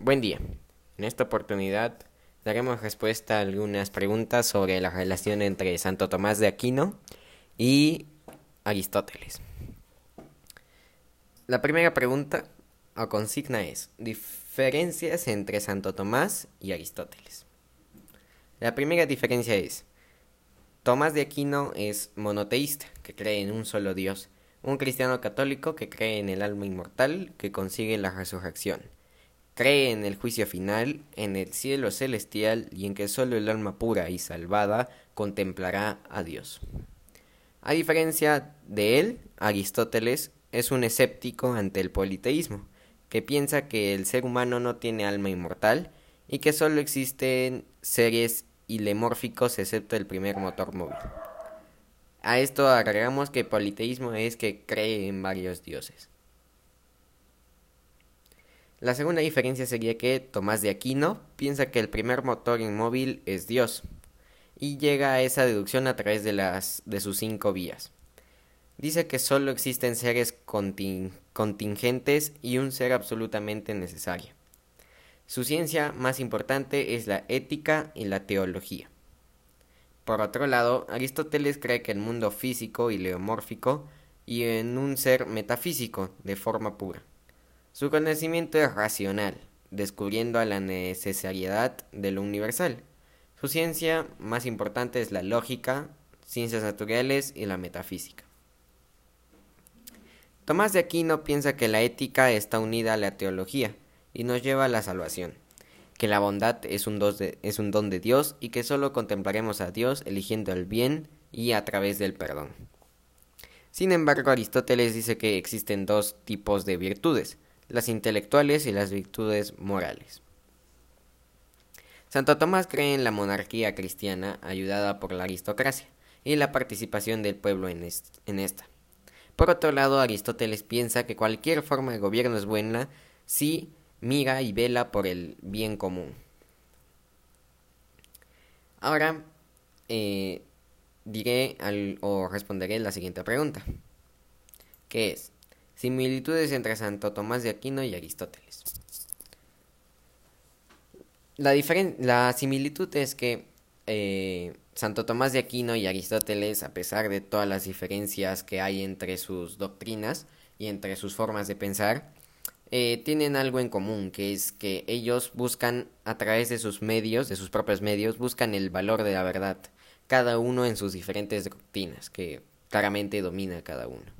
Buen día. En esta oportunidad daremos respuesta a algunas preguntas sobre la relación entre Santo Tomás de Aquino y Aristóteles. La primera pregunta o consigna es diferencias entre Santo Tomás y Aristóteles. La primera diferencia es Tomás de Aquino es monoteísta, que cree en un solo Dios, un cristiano católico que cree en el alma inmortal que consigue la resurrección Cree en el juicio final, en el cielo celestial y en que solo el alma pura y salvada contemplará a Dios. A diferencia de él, Aristóteles es un escéptico ante el politeísmo, que piensa que el ser humano no tiene alma inmortal y que solo existen seres ilemórficos excepto el primer motor móvil. A esto agregamos que politeísmo es que cree en varios dioses. La segunda diferencia sería que Tomás de Aquino piensa que el primer motor inmóvil es Dios y llega a esa deducción a través de, las, de sus cinco vías. Dice que solo existen seres contingentes y un ser absolutamente necesario. Su ciencia más importante es la ética y la teología. Por otro lado, Aristóteles cree que el mundo físico y leomórfico y en un ser metafísico de forma pura. Su conocimiento es racional, descubriendo la necesariedad de lo universal. Su ciencia más importante es la lógica, ciencias naturales y la metafísica. Tomás de Aquino piensa que la ética está unida a la teología y nos lleva a la salvación, que la bondad es un, es un don de Dios y que solo contemplaremos a Dios eligiendo el bien y a través del perdón. Sin embargo, Aristóteles dice que existen dos tipos de virtudes, las intelectuales y las virtudes morales. Santo Tomás cree en la monarquía cristiana ayudada por la aristocracia y la participación del pueblo en, esta. Por otro lado, Aristóteles piensa que cualquier forma de gobierno es buena si mira y vela por el bien común. Ahora eh, diré o responderé la siguiente pregunta, que es, Similitudes entre Santo Tomás de Aquino y Aristóteles. La, la similitud es que eh, Santo Tomás de Aquino y Aristóteles, a pesar de todas las diferencias que hay entre sus doctrinas y entre sus formas de pensar, eh, tienen algo en común, que es que ellos buscan, a través de sus medios, de sus propios medios, buscan el valor de la verdad, cada uno en sus diferentes doctrinas, que claramente domina cada uno.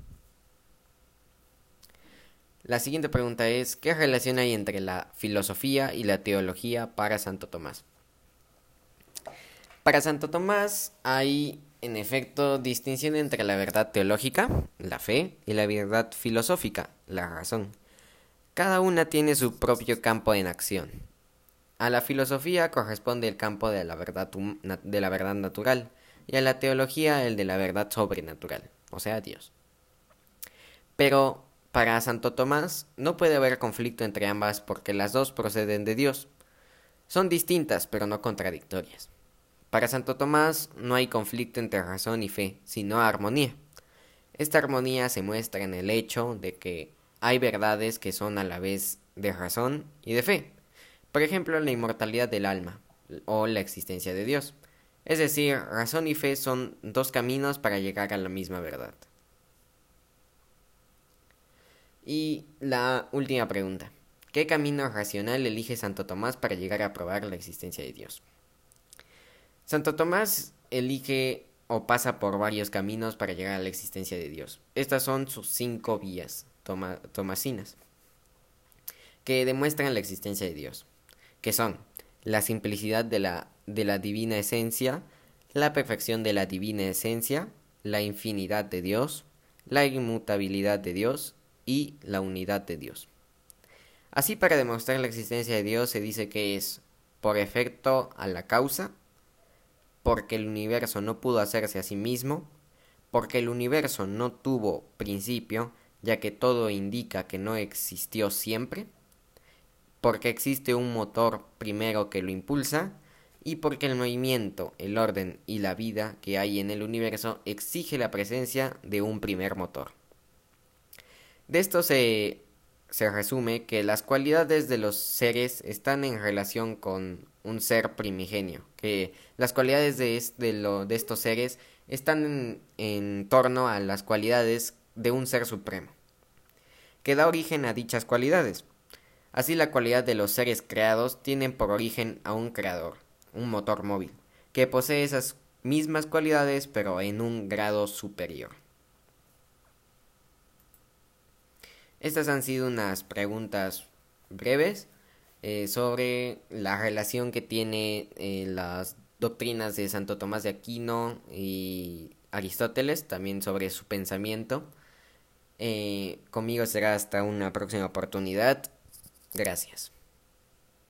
La siguiente pregunta es, ¿qué relación hay entre la filosofía y la teología para Santo Tomás? Para Santo Tomás hay, en efecto, distinción entre la verdad teológica, la fe, y la verdad filosófica, la razón. Cada una tiene su propio campo en acción. A la filosofía corresponde el campo de la verdad, de la verdad natural, y a la teología el de la verdad sobrenatural, o sea, Dios. Pero para Santo Tomás no puede haber conflicto entre ambas porque las dos proceden de Dios. Son distintas pero no contradictorias. Para Santo Tomás no hay conflicto entre razón y fe, sino armonía. Esta armonía se muestra en el hecho de que hay verdades que son a la vez de razón y de fe. Por ejemplo, la inmortalidad del alma o la existencia de Dios. Es decir, razón y fe son dos caminos para llegar a la misma verdad. Y la última pregunta. ¿Qué camino racional elige Santo Tomás para llegar a probar la existencia de Dios? Santo Tomás elige o pasa por varios caminos para llegar a la existencia de Dios. Estas son sus cinco vías tomasinas que demuestran la existencia de Dios, que son la simplicidad de la, de la divina esencia, la perfección de la divina esencia, la infinidad de Dios, la inmutabilidad de Dios y la unidad de Dios. Así para demostrar la existencia de Dios se dice que es por efecto a la causa, porque el universo no pudo hacerse a sí mismo, porque el universo no tuvo principio, ya que todo indica que no existió siempre, porque existe un motor primero que lo impulsa, y porque el movimiento, el orden y la vida que hay en el universo exige la presencia de un primer motor. De esto se se resume que las cualidades de los seres están en relación con un ser primigenio, que las cualidades de, de, de estos seres están en, en torno a las cualidades de un ser supremo, que da origen a dichas cualidades. Así la cualidad de los seres creados tienen por origen a un creador, un motor móvil, que posee esas mismas cualidades pero en un grado superior. Estas han sido unas preguntas breves eh, sobre la relación que tiene eh, las doctrinas de Santo Tomás de Aquino y Aristóteles, también sobre su pensamiento. Eh, conmigo será hasta una próxima oportunidad. Gracias.